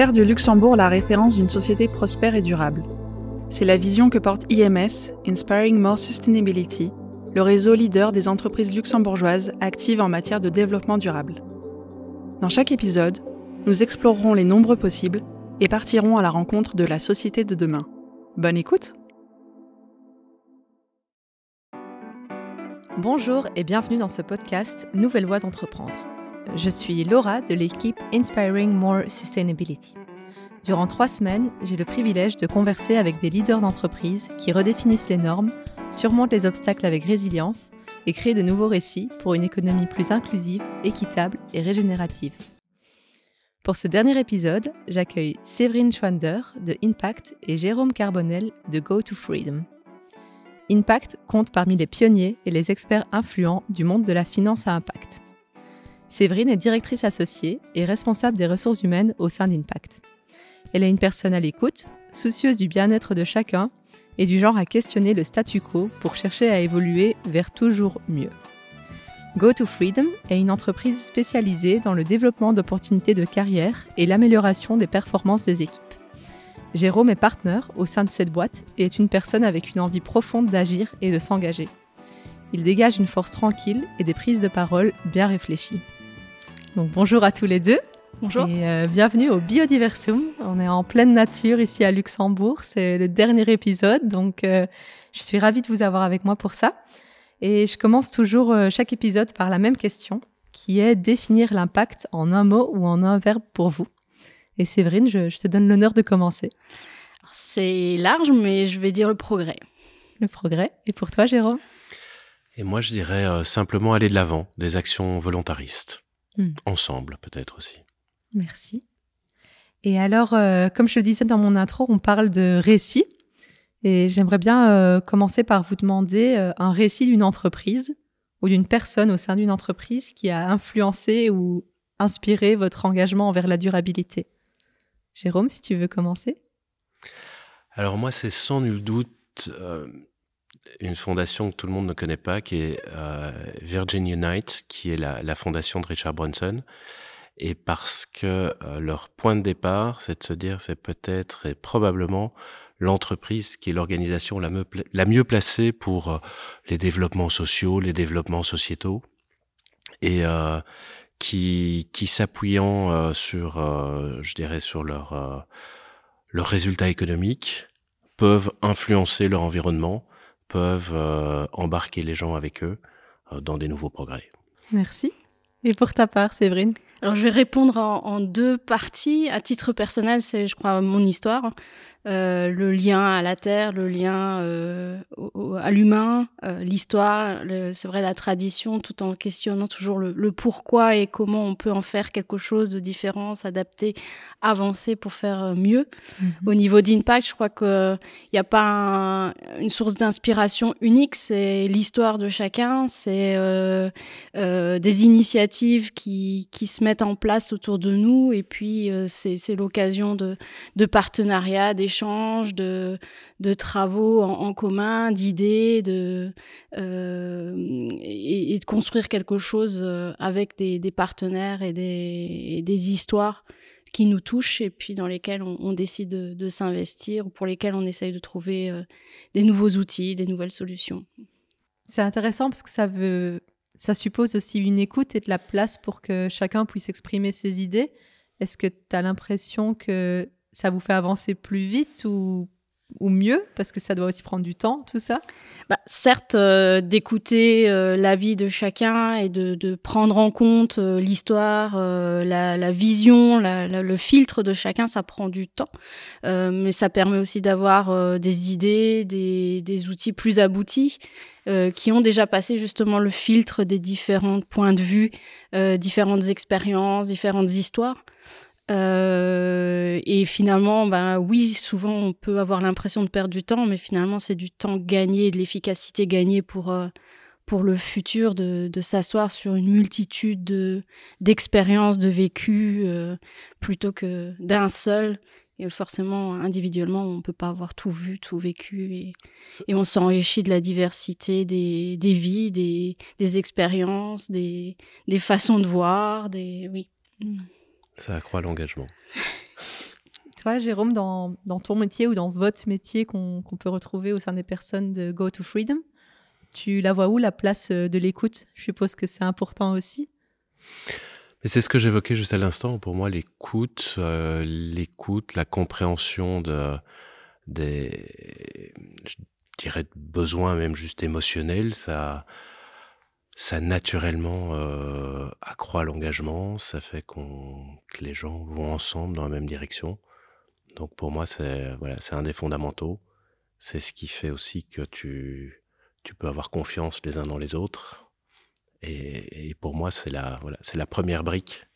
Faire du Luxembourg la référence d'une société prospère et durable. C'est la vision que porte IMS, Inspiring More Sustainability, le réseau leader des entreprises luxembourgeoises actives en matière de développement durable. Dans chaque épisode, nous explorerons les nombreux possibles et partirons à la rencontre de la société de demain. Bonne écoute Bonjour et bienvenue dans ce podcast Nouvelle voie d'entreprendre. Je suis Laura de l'équipe Inspiring More Sustainability. Durant trois semaines, j'ai le privilège de converser avec des leaders d'entreprises qui redéfinissent les normes, surmontent les obstacles avec résilience et créent de nouveaux récits pour une économie plus inclusive, équitable et régénérative. Pour ce dernier épisode, j'accueille Séverine Schwander de Impact et Jérôme Carbonel de Go to Freedom. Impact compte parmi les pionniers et les experts influents du monde de la finance à impact. Séverine est directrice associée et responsable des ressources humaines au sein d'Impact. Elle est une personne à l'écoute, soucieuse du bien-être de chacun et du genre à questionner le statu quo pour chercher à évoluer vers toujours mieux. Go to Freedom est une entreprise spécialisée dans le développement d'opportunités de carrière et l'amélioration des performances des équipes. Jérôme est partenaire au sein de cette boîte et est une personne avec une envie profonde d'agir et de s'engager. Il dégage une force tranquille et des prises de parole bien réfléchies. Donc bonjour à tous les deux. Bonjour. Et euh, bienvenue au Biodiversum. On est en pleine nature ici à Luxembourg. C'est le dernier épisode, donc euh, je suis ravie de vous avoir avec moi pour ça. Et je commence toujours euh, chaque épisode par la même question, qui est définir l'impact en un mot ou en un verbe pour vous. Et Séverine, je, je te donne l'honneur de commencer. C'est large, mais je vais dire le progrès. Le progrès. Et pour toi, Jérôme? Et moi, je dirais euh, simplement aller de l'avant, des actions volontaristes. Hmm. Ensemble, peut-être aussi. Merci. Et alors, euh, comme je le disais dans mon intro, on parle de récit. Et j'aimerais bien euh, commencer par vous demander un récit d'une entreprise ou d'une personne au sein d'une entreprise qui a influencé ou inspiré votre engagement envers la durabilité. Jérôme, si tu veux commencer. Alors moi, c'est sans nul doute une fondation que tout le monde ne connaît pas, qui est euh, Virgin Unite, qui est la, la, fondation de Richard Branson. Et parce que euh, leur point de départ, c'est de se dire, c'est peut-être et probablement l'entreprise qui est l'organisation la, la, mieux placée pour euh, les développements sociaux, les développements sociétaux, et euh, qui, qui s'appuyant euh, sur, je dirais, sur leur, leurs résultats économiques, peuvent influencer leur environnement, peuvent embarquer les gens avec eux dans des nouveaux progrès. Merci. Et pour ta part, Séverine? Alors je vais répondre en, en, deux parties. À titre personnel, c'est je crois mon histoire, euh, le lien à la terre, le lien euh, au, à l'humain, euh, l'histoire, c'est vrai la tradition, tout en questionnant toujours le, le, pourquoi et comment on peut en faire quelque chose de différent, s'adapter, avancer pour faire mieux. Mm -hmm. Au niveau d'impact, je crois que il n'y a pas un, une source d'inspiration unique, c'est l'histoire de chacun, c'est des initiatives qui, qui se mettent en place autour de nous et puis euh, c'est l'occasion de, de partenariats, d'échanges, de, de travaux en, commun, d'idées, de euh, et, de construire quelque chose euh, avec des, partenaires et des, des, histoires qui nous touchent et puis dans lesquelles on, décide de, de s'investir ou pour lesquelles on essaye de trouver euh, des nouveaux outils, des nouvelles solutions. C'est intéressant parce que ça veut ça suppose aussi une écoute et de la place pour que chacun puisse exprimer ses idées. Est-ce que tu as l'impression que ça vous fait avancer plus vite ou, ou mieux Parce que ça doit aussi prendre du temps, tout ça? Bah, Certes, euh, d'écouter euh, l'avis de chacun et de, prendre en compte euh, l'histoire, la, vision, le filtre de chacun, ça prend du temps. Mais ça permet aussi d'avoir des idées, des, outils plus aboutis. qui ont déjà passé justement le filtre des différents points de vue, différentes expériences, différentes histoires. Euh, et finalement, ben oui, souvent on peut avoir l'impression de perdre du temps, mais finalement c'est du temps gagné, de l'efficacité gagnée pour euh, pour le futur, de, de s'asseoir sur une multitude de d'expériences, de vécus, euh, plutôt que d'un seul. Et forcément, individuellement, on peut pas avoir tout vu, tout vécu, et, et on s'enrichit de la diversité des, des vies, des, des expériences, des, des façons de voir, des oui. Ça accroît l'engagement. Toi, Jérôme, dans, ton métier ou dans votre métier qu'on peut retrouver au sein des personnes de Go to Freedom, tu la vois où la place euh, de l'écoute? Je suppose que c'est important aussi. c'est ce que j'évoquais juste à l'instant. Pour moi, l'écoute, euh, l'écoute, la compréhension de, des, je dirais, besoins même juste émotionnels, ça, ça naturellement euh, accroît l'engagement, ça fait qu'on, que les gens vont ensemble dans la même direction. Donc pour moi, c'est voilà, c'est un des fondamentaux. C'est ce qui fait aussi que tu, tu peux avoir confiance les uns dans les autres. Et, pour moi, c'est la, voilà, c'est la première brique.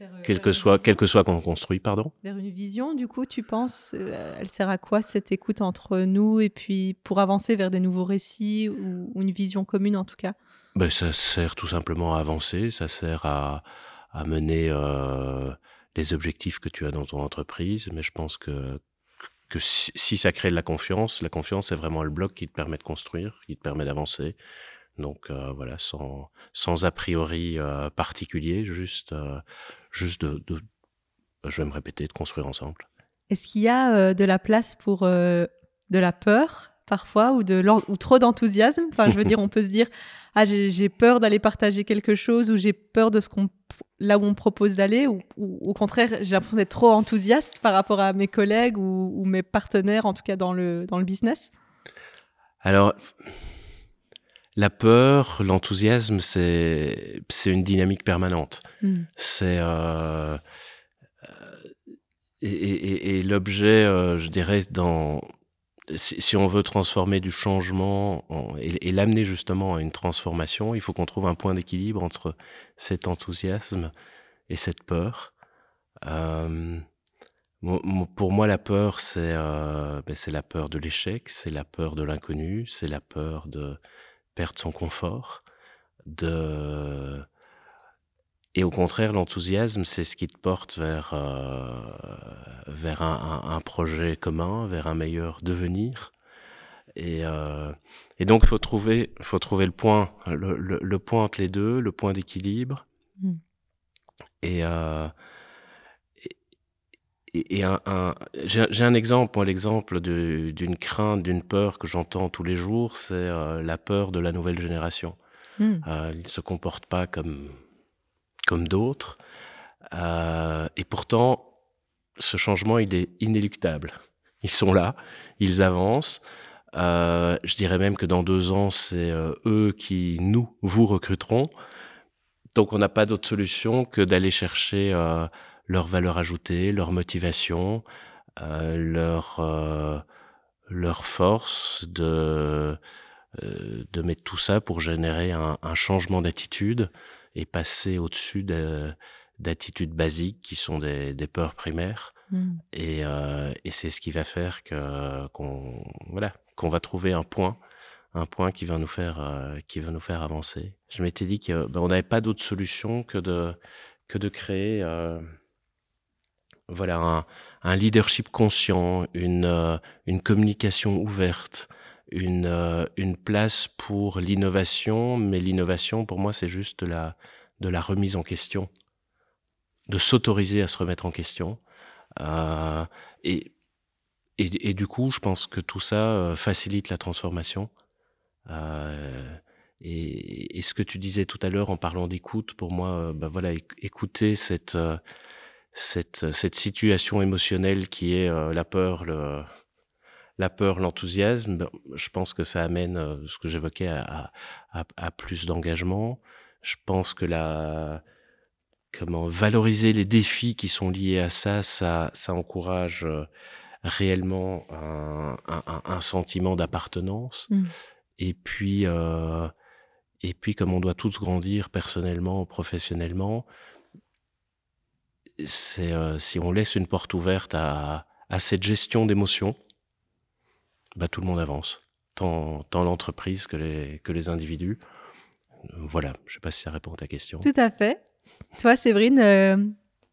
Euh, quel que, soit, quel que soit qu'on construit, pardon. Vers une vision, du coup, tu penses, euh, elle sert à quoi cette écoute entre nous et puis pour avancer vers des nouveaux récits ou, une vision commune en tout cas? Ben, Ça sert tout simplement à avancer, ça sert à, à mener euh, les objectifs que tu as dans ton entreprise, mais je pense que, que si, ça crée de la confiance, la confiance c'est vraiment le bloc qui te permet de construire, qui te permet d'avancer. Donc euh, voilà, sans, sans a priori particulier, juste, juste de, de, je vais me répéter, de construire ensemble. Est-ce qu'il y a de la place pour de la peur parfois ou, de ou trop d'enthousiasme? Enfin, je veux dire, on peut se dire, ah, j'ai peur d'aller partager quelque chose ou j'ai peur de ce qu'on là où on propose d'aller ou, au contraire j'ai l'impression d'être trop enthousiaste par rapport à mes collègues ou, mes partenaires en tout cas dans le dans le business? Alors la peur l'enthousiasme c'est c'est une dynamique permanente hmm. c'est euh, et, et, l'objet euh, je dirais dans si, on veut transformer du changement et, l'amener justement à une transformation, il faut qu'on trouve un point d'équilibre entre cet enthousiasme et cette peur. Euh, pour moi, la peur, c'est euh, ben, la peur de l'échec, c'est la peur de l'inconnu, c'est la peur de perdre son confort, de et au contraire, l'enthousiasme, c'est ce qui te porte vers, euh, vers un, un, projet commun, vers un meilleur devenir. Et, euh, et donc, il faut trouver, faut trouver le point, le, le, point entre les deux, le point d'équilibre. Mm. Et, euh, et, et, un, un j'ai un exemple, moi, l'exemple d'une crainte, d'une peur que j'entends tous les jours, c'est euh, la peur de la nouvelle génération. Mm. Euh, ils ne se comportent pas comme comme d'autres. Euh, et pourtant, ce changement, il est inéluctable. Ils sont là, ils avancent. Je dirais même que dans deux ans, c'est eux qui nous, vous recruteront. Donc, on n'a pas d'autre solution que d'aller chercher leur valeur ajoutée, leur motivation, euh, leur leur force de de mettre tout ça pour générer un, un changement d'attitude et passer au-dessus d'attitudes basiques qui sont des, des peurs primaires. Mm. Et, euh, et c'est ce qui va faire que qu'on voilà qu'on va trouver un point un point qui va nous faire euh, qui va nous faire avancer. Je m'étais dit que ben, n'avait pas d'autre solution que de que de créer euh, voilà un, un, leadership conscient, une euh, une communication ouverte, une, euh, une place pour l'innovation, mais l'innovation, pour moi, c'est juste de la, de la remise en question, de s'autoriser à se remettre en question. Euh, et, et, du coup, je pense que tout ça euh, facilite la transformation. Euh, et, et, ce que tu disais tout à l'heure en parlant d'écoute, pour moi, bah voilà, écouter cette, cette, cette situation émotionnelle qui est la peur, le, la peur, l'enthousiasme, je pense que ça amène euh, ce que j'évoquais à, à, plus d'engagement. Je pense que la comment valoriser les défis qui sont liés à ça, ça, ça encourage euh, réellement un, un, un sentiment d'appartenance. Mmh. Et puis euh, et puis comme on doit tous grandir personnellement, professionnellement, c'est euh, si on laisse une porte ouverte à, à cette gestion d'émotions bah, tout le monde avance, tant, tant l'entreprise que les, que les individus. Voilà, je ne sais pas si ça répond à ta question. Tout à fait. Toi, Séverine, euh,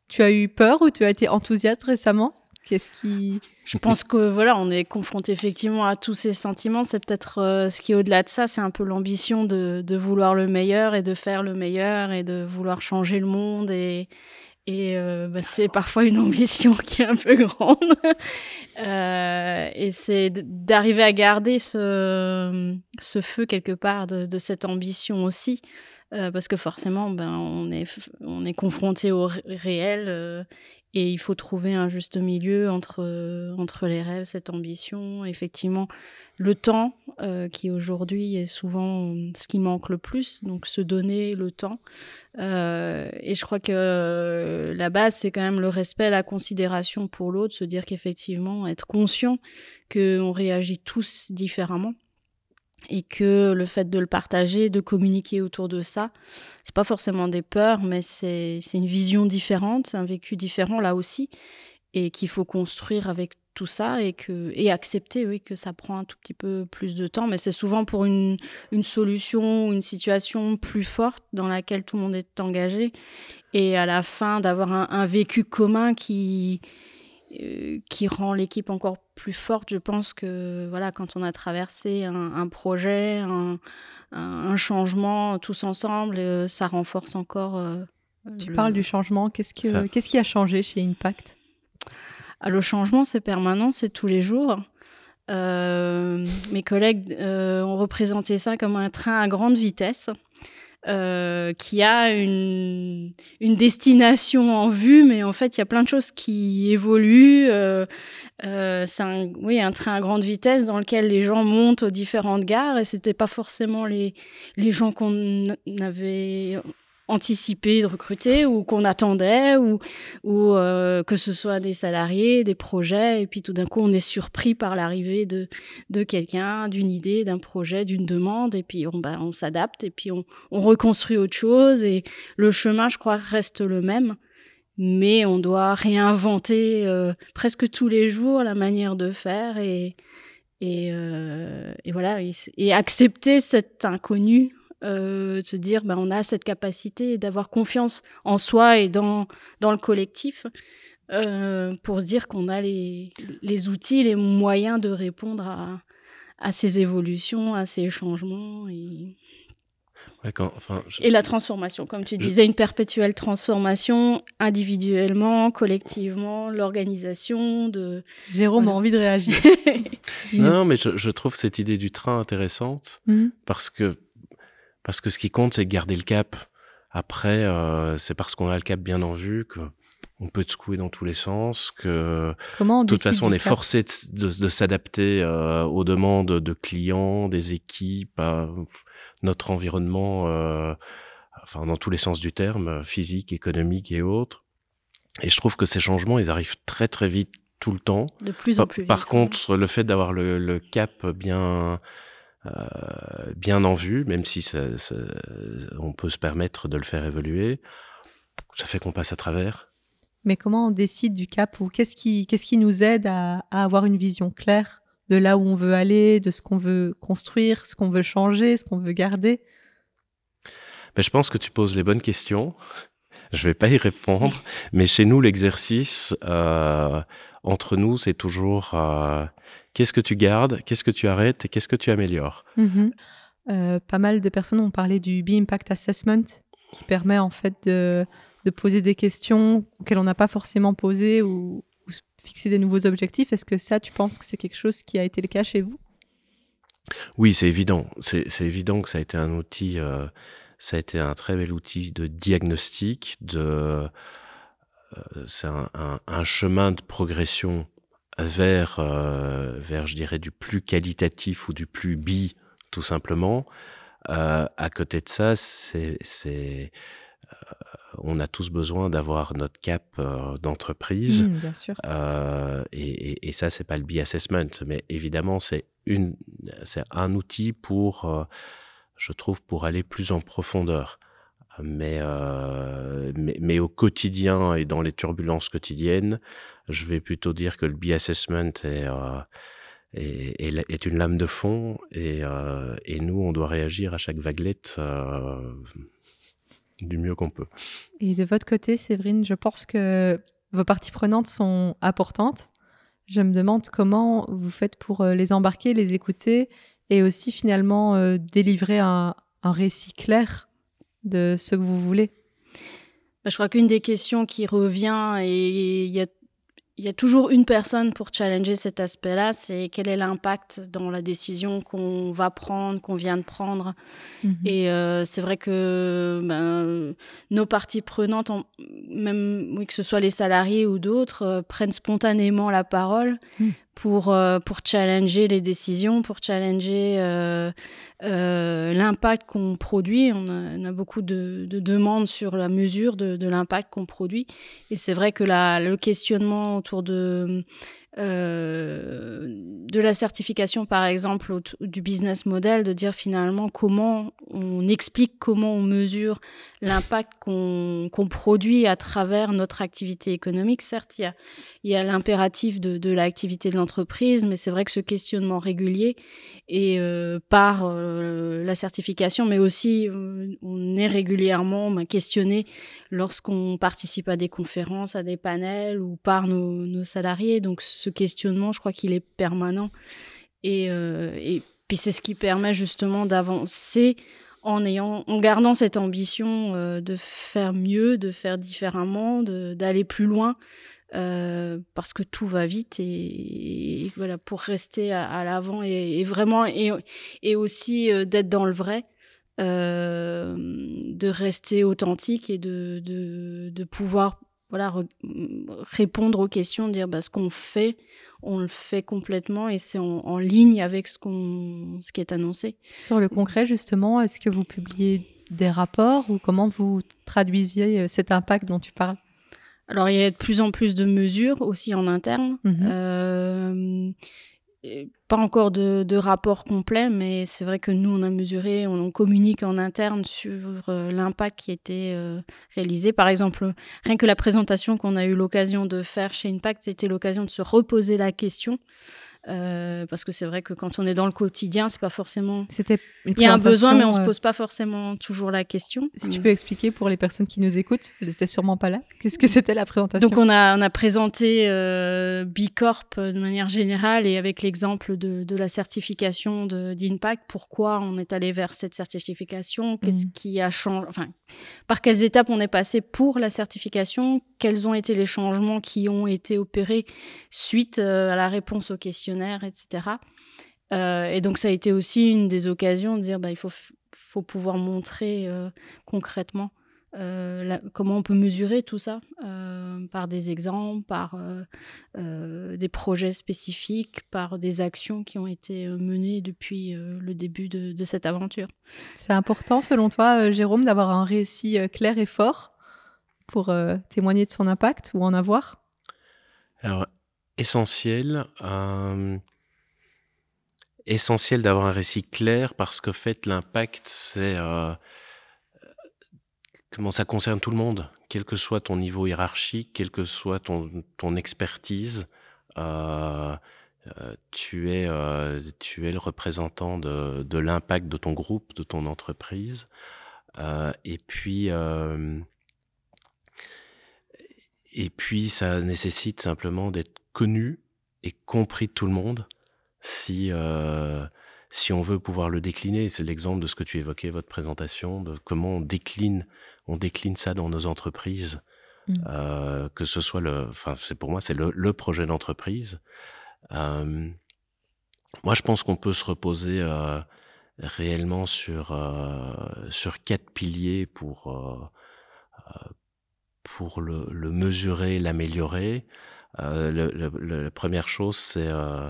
tu as eu peur ou tu as été enthousiaste récemment? Qu'est-ce qui Je pense que voilà, on est confronté effectivement à tous ces sentiments. C'est peut-être euh, ce qui est au-delà de ça, c'est un peu l'ambition de, de, vouloir le meilleur et de faire le meilleur et de vouloir changer le monde et, Et euh, bah, c'est parfois une ambition qui est un peu grande. Euh, et c'est d'arriver à garder ce, feu quelque part de, de cette ambition aussi. Euh, parce que forcément, ben, on, est, on est confronté au réel et il faut trouver un juste milieu entre, entre les rêves, cette ambition, effectivement, le temps, euh, qui aujourd'hui est souvent ce qui manque le plus, donc se donner le temps. Euh, et je crois que la base, c'est quand même le respect, la considération pour l'autre, se dire qu'effectivement, être conscient qu'on réagit tous différemment et que le fait de le partager, de communiquer autour de ça, c'est pas forcément des peurs, mais c'est une vision différente, un vécu différent là aussi, et qu'il faut construire avec tout ça et que et accepter oui que ça prend un tout petit peu plus de temps. Mais c'est souvent pour une, une solution une situation plus forte dans laquelle tout le monde est engagé. Et à la fin d'avoir un, vécu commun qui qui rend l'équipe encore plus forte. Je pense que voilà, quand on a traversé un, projet, un, changement tous ensemble, euh, ça renforce encore. Euh, tu parles du changement. Qu'est-ce, que, qu'est-ce qui a changé chez Impact? Ah, Le changement, c'est permanent, c'est tous les jours. mes collègues ont représenté ça comme un train à grande vitesse. Euh, qui a une, une, destination en vue, mais en fait, il y a plein de choses qui évoluent. Euh, euh, c'est un, oui, un train à grande vitesse dans lequel les gens montent aux différentes gares et c'était pas forcément les, les gens qu'on avait anticipé de recruter ou qu'on attendait ou, ou euh, que ce soit des salariés, des projets et puis tout d'un coup on est surpris par l'arrivée de, de quelqu'un, d'une idée, d'un projet, d'une demande et puis on, bah, on s'adapte et puis on, on reconstruit autre chose et le chemin je crois reste le même. Mais on doit réinventer euh, presque tous les jours la manière de faire et, et, euh, et voilà et accepter cet inconnu euh, de se dire ben, on a cette capacité d'avoir confiance en soi et dans, dans le collectif euh, pour se dire qu'on a les, les outils, les moyens de répondre à, à ces évolutions, à ces changements. Et... enfin, et la transformation, comme tu disais, une perpétuelle transformation individuellement, collectivement, l'organisation de. Jérôme a envie de réagir. non, mais je, je, trouve cette idée du train intéressante mmh. parce que parce que ce qui compte, c'est garder le cap. Après, euh, c'est parce qu'on a le cap bien en vue que on peut te secouer dans tous les sens, que Comment de toute façon on est forcé de, de, s'adapter euh, aux demandes de clients, des équipes, à notre environnement, euh, enfin dans tous les sens du terme, physique, économique et autres. Et je trouve que ces changements, ils arrivent très très vite tout le temps. De plus en plus vite. Par contre, le fait d'avoir le, le, cap bien bien en vue, même si ça, ça, on peut se permettre de le faire évoluer. Ça fait qu'on passe à travers. Mais comment on décide du cap ou qu'est-ce qui, qu'est-ce qui nous aide à, à, avoir une vision claire de là où on veut aller, de ce qu'on veut construire, ce qu'on veut changer, ce qu'on veut garder? Ben, Je pense que tu poses les bonnes questions. Je vais pas y répondre, mais chez nous, l'exercice euh, entre nous, c'est toujours euh, Qu'est-ce que tu gardes? Qu'est-ce que tu arrêtes? Et qu'est-ce que tu améliores? Mhm. euh, Pas mal de personnes ont parlé du B-Impact Assessment qui permet en fait de, poser des questions auxquelles on n'a pas forcément posé ou, fixer des nouveaux objectifs. Est-ce que ça, tu penses que c'est quelque chose qui a été le cas chez vous? Oui, c'est évident. C'est évident que ça a été un outil, euh, ça a été un très bel outil de diagnostic, de euh, c'est un, chemin de progression vers, euh, vers, je dirais, du plus qualitatif ou du plus bi, tout simplement. Euh, à côté de ça, c'est, c'est, euh, on a tous besoin d'avoir notre cap d'entreprise. Mmh, bien sûr. Et, et, et, ça, c'est pas le bi assessment, mais évidemment, c'est une, c'est un outil pour, je trouve, pour aller plus en profondeur. Mais, mais, mais, au quotidien et dans les turbulences quotidiennes, je vais plutôt dire que le B-assessment est, euh, est, est, une lame de fond et, euh, et, nous, on doit réagir à chaque vaguelette euh, du mieux qu'on peut. Et de votre côté, Séverine, je pense que vos parties prenantes sont importantes. Je me demande comment vous faites pour les embarquer, les écouter et aussi finalement délivrer un, un récit clair de ce que vous voulez. bah, Je crois qu'une des questions qui revient, et il y a il y a toujours une personne pour challenger cet aspect-là, c'est quel est l'impact dans la décision qu'on va prendre, qu'on vient de prendre. Mhm. Et euh, c'est vrai que ben, nos parties prenantes, même oui, que ce soit les salariés ou d'autres, euh, prennent spontanément la parole mhm pour, euh, pour challenger les décisions, pour challenger euh, euh, l'impact qu'on produit. On a, on a beaucoup de, de, demandes sur la mesure de, de l'impact qu'on produit. Et c'est vrai que la, le questionnement autour de euh, de la certification, par exemple, du business model, de dire finalement comment on explique, comment on mesure l'impact qu'on produit à travers notre activité économique. Certes, il y a, l'impératif de, l'activité de l'entreprise, mais c'est vrai que ce questionnement régulier et euh, par euh, la certification, mais aussi on est régulièrement ben, questionné lorsqu'on participe à des conférences, à des panels ou par nos, nos salariés. Ce questionnement, je crois qu'il est permanent. Et, euh, et puis c'est ce qui permet justement d'avancer en ayant, en gardant cette ambition euh, de faire mieux, de faire différemment, d'aller plus loin, euh, parce que tout va vite et, voilà pour rester à, l'avant et, vraiment et, aussi d'être dans le vrai. de rester authentique et de, de pouvoir voilà, répondre aux questions, dire bah, ce qu'on fait, on le fait complètement et c'est en, ligne avec ce, qu'on, ce qui est annoncé. Sur le concret, justement, est-ce que vous publiez des rapports ou comment vous traduisiez euh, cet impact dont tu parles? Alors, il y a de plus en plus de mesures aussi en interne. Mmh euh, pas encore de, rapport complet, mais c'est vrai que nous, on a mesuré, on, communique en interne sur euh, l'impact qui était euh, réalisé. Par exemple, rien que la présentation qu'on a eu l'occasion de faire chez Impact, c'était l'occasion de se reposer la question euh, parce que c'est vrai que quand on est dans le quotidien, c'est pas forcément. C'était Il y a un besoin, mais on se pose pas forcément toujours la question. Si tu peux expliquer pour les personnes qui nous écoutent, elles étaient sûrement pas là. Qu'est-ce que c'était la présentation Donc on a on a présenté euh, Bicorp de manière générale et avec l'exemple de, de la certification d'Impact. Pourquoi on est allé vers cette certification? Qu'est-ce mmh. qui a changé Enfin, par quelles étapes on est passé pour la certification? Quels ont été les changements qui ont été opérés suite euh, à la réponse aux questions etc. Euh, et donc ça a été aussi une des occasions de dire bah, il faut, pouvoir montrer euh, concrètement comment on peut mesurer tout ça par des exemples, par des projets spécifiques, par des actions qui ont été menées depuis le début de cette aventure. C'est important selon toi, Jérôme, d'avoir un récit clair et fort? Pour témoigner de son impact ou en avoir? Alors essentiel. Euh, essentiel d'avoir un récit clair parce que fait l'impact c'est euh, comment ça concerne tout le monde quel que soit ton niveau hiérarchique quelle que soit ton, ton expertise euh, tu es tu es le représentant de, de l'impact de ton groupe de ton entreprise et puis et puis ça nécessite simplement d'être connu et compris de tout le monde si, euh, si on veut pouvoir le décliner. C'est l'exemple de ce que tu évoquais, votre présentation, de comment on décline, on décline ça dans nos entreprises. Mmh. Euh, que ce soit le, enfin, c'est pour moi, c'est le, le, projet d'entreprise. Euh, moi, je pense qu'on peut se reposer euh, réellement sur euh, sur quatre piliers pour euh, pour le, le mesurer, l'améliorer. Euh, la première chose, c'est, euh,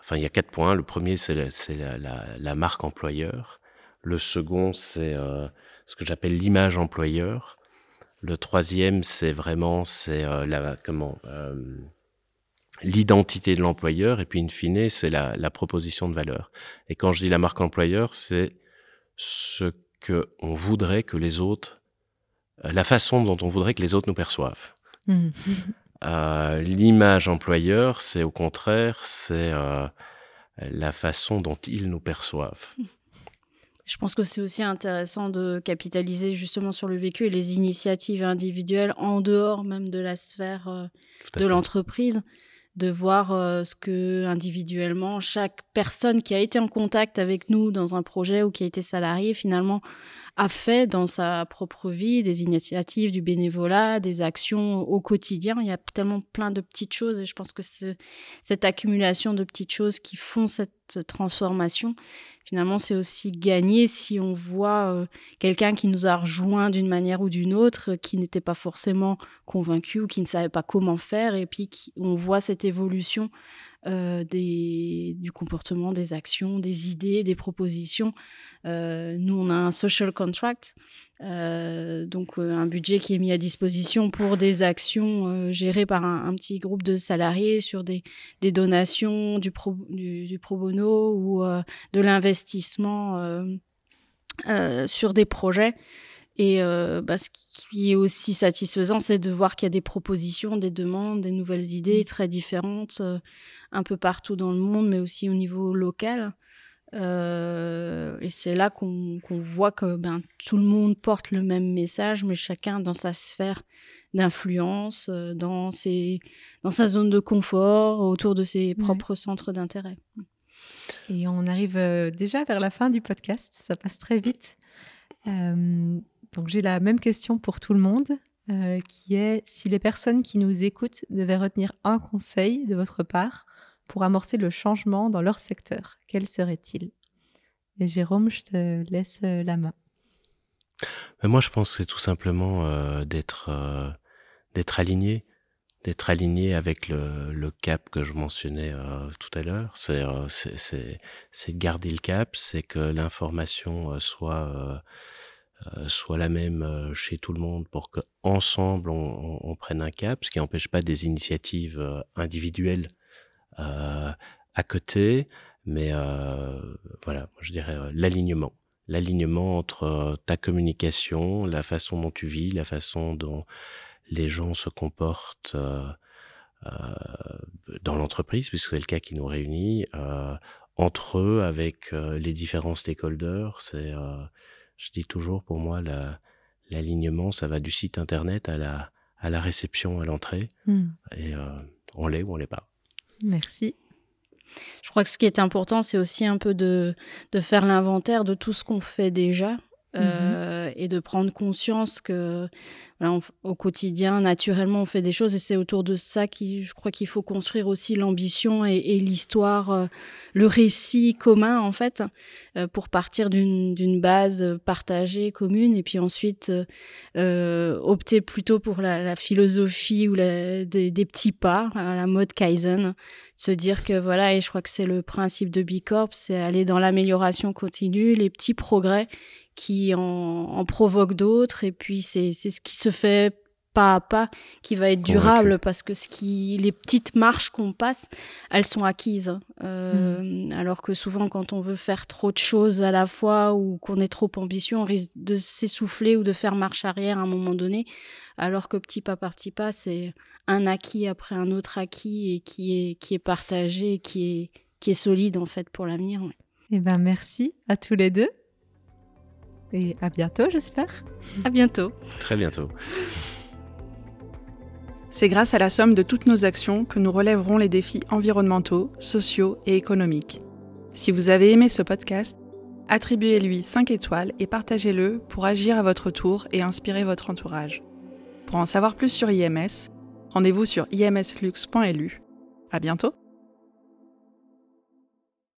enfin, il y a quatre points. Le premier, c'est la, la, la, marque employeur. Le second, c'est euh, ce que j'appelle l'image employeur. Le troisième, c'est vraiment, c'est la comment l'identité de l'employeur. Et puis, in fine, c'est la, la proposition de valeur. Et quand je dis la marque employeur, c'est ce que on voudrait que les autres, la façon dont on voudrait que les autres nous perçoivent. Mmh. Euh, l'image employeur, c'est au contraire, c'est euh, la façon dont ils nous perçoivent. Je pense que c'est aussi intéressant de capitaliser justement sur le vécu et les initiatives individuelles en dehors même de la sphère euh, de l'entreprise de voir euh, ce que individuellement chaque personne qui a été en contact avec nous dans un projet ou qui a été salarié finalement a fait dans sa propre vie, des initiatives, du bénévolat, des actions au quotidien. Il y a tellement plein de petites choses et je pense que cette accumulation de petites choses qui font cette transformation, finalement, c'est aussi gagner si on voit euh, quelqu'un qui nous a rejoint d'une manière ou d'une autre, qui n'était pas forcément convaincu ou qui ne savait pas comment faire, et puis on voit cette évolution euh, du comportement, des actions, des idées, des propositions. Euh, nous, on a un social contract, euh, donc un budget qui est mis à disposition pour des actions gérées par un, petit groupe de salariés sur des, des donations, du, pro bono ou de l'investissement sur des projets. Et euh, bah, ce qui est aussi satisfaisant, c'est de voir qu'il y a des propositions, des demandes, des nouvelles idées mmh. très différentes, euh, un peu partout dans le monde, mais aussi au niveau local. Euh, et c'est là qu'on voit que ben, tout le monde porte le même message, mais chacun dans sa sphère d'influence, dans, ses, dans sa zone de confort, autour de ses propres centres d'intérêt. Et on arrive déjà vers la fin du podcast, ça passe très vite. Donc j'ai la même question pour tout le monde, euh, qui est si les personnes qui nous écoutent devaient retenir un conseil de votre part pour amorcer le changement dans leur secteur, quel serait-il? Et Jérôme, je te laisse euh, la main. moi, je pense que c'est tout simplement euh, d'être d'être aligné, d'être aligné avec le, cap que je mentionnais tout à l'heure. C'est c'est de garder le cap, c'est que l'information soit soit la même euh, chez tout le monde pour qu'ensemble on, on, prenne un cap, ce qui n'empêche pas des initiatives euh, individuelles à côté, mais voilà, je dirais l'alignement. L'alignement entre ta communication, la façon dont tu vis, la façon dont les gens se comportent dans l'entreprise, puisque c'est le cas qui nous réunit, entre eux, avec les différents stakeholders, c'est je dis toujours, pour moi, l'alignement, ça va du site internet à la, à la réception, à l'entrée. Hmm. Et euh, on l'est ou on l'est pas. Merci. Je crois que ce qui est important, c'est aussi un peu de, de faire l'inventaire de tout ce qu'on fait déjà Mhm. Euh, et de prendre conscience que au quotidien, naturellement, on fait des choses et c'est autour de ça qui, je crois qu'il faut construire aussi l'ambition et, l'histoire, euh, le récit commun en fait, euh, pour partir d'une base partagée, commune, et puis ensuite opter plutôt pour la, philosophie ou des, petits pas, à la mode Kaizen, se dire que voilà, et je crois que c'est le principe de Bicorp, c'est aller dans l'amélioration continue, les petits progrès qui en, en provoque d'autres. Et puis, c'est ce qui se fait pas à pas qui va être durable parce que ce qui, les petites marches qu'on passe, elles sont acquises. Euh, mm. Alors que souvent, quand on veut faire trop de choses à la fois ou qu'on est trop ambitieux, on risque de s'essouffler ou de faire marche arrière à un moment donné. Alors que petit pas par petit pas, c'est un acquis après un autre acquis et qui est, qui est partagé et qui est, qui est solide en fait pour l'avenir. Eh ben merci à tous les deux. Et à bientôt, j'espère. À bientôt. Très bientôt. C'est grâce à la somme de toutes nos actions que nous relèverons les défis environnementaux, sociaux et économiques. Si vous avez aimé ce podcast, attribuez-lui 5 étoiles et partagez-le pour agir à votre tour et inspirer votre entourage. Pour en savoir plus sur IMS, rendez-vous sur imslux.lu. À bientôt!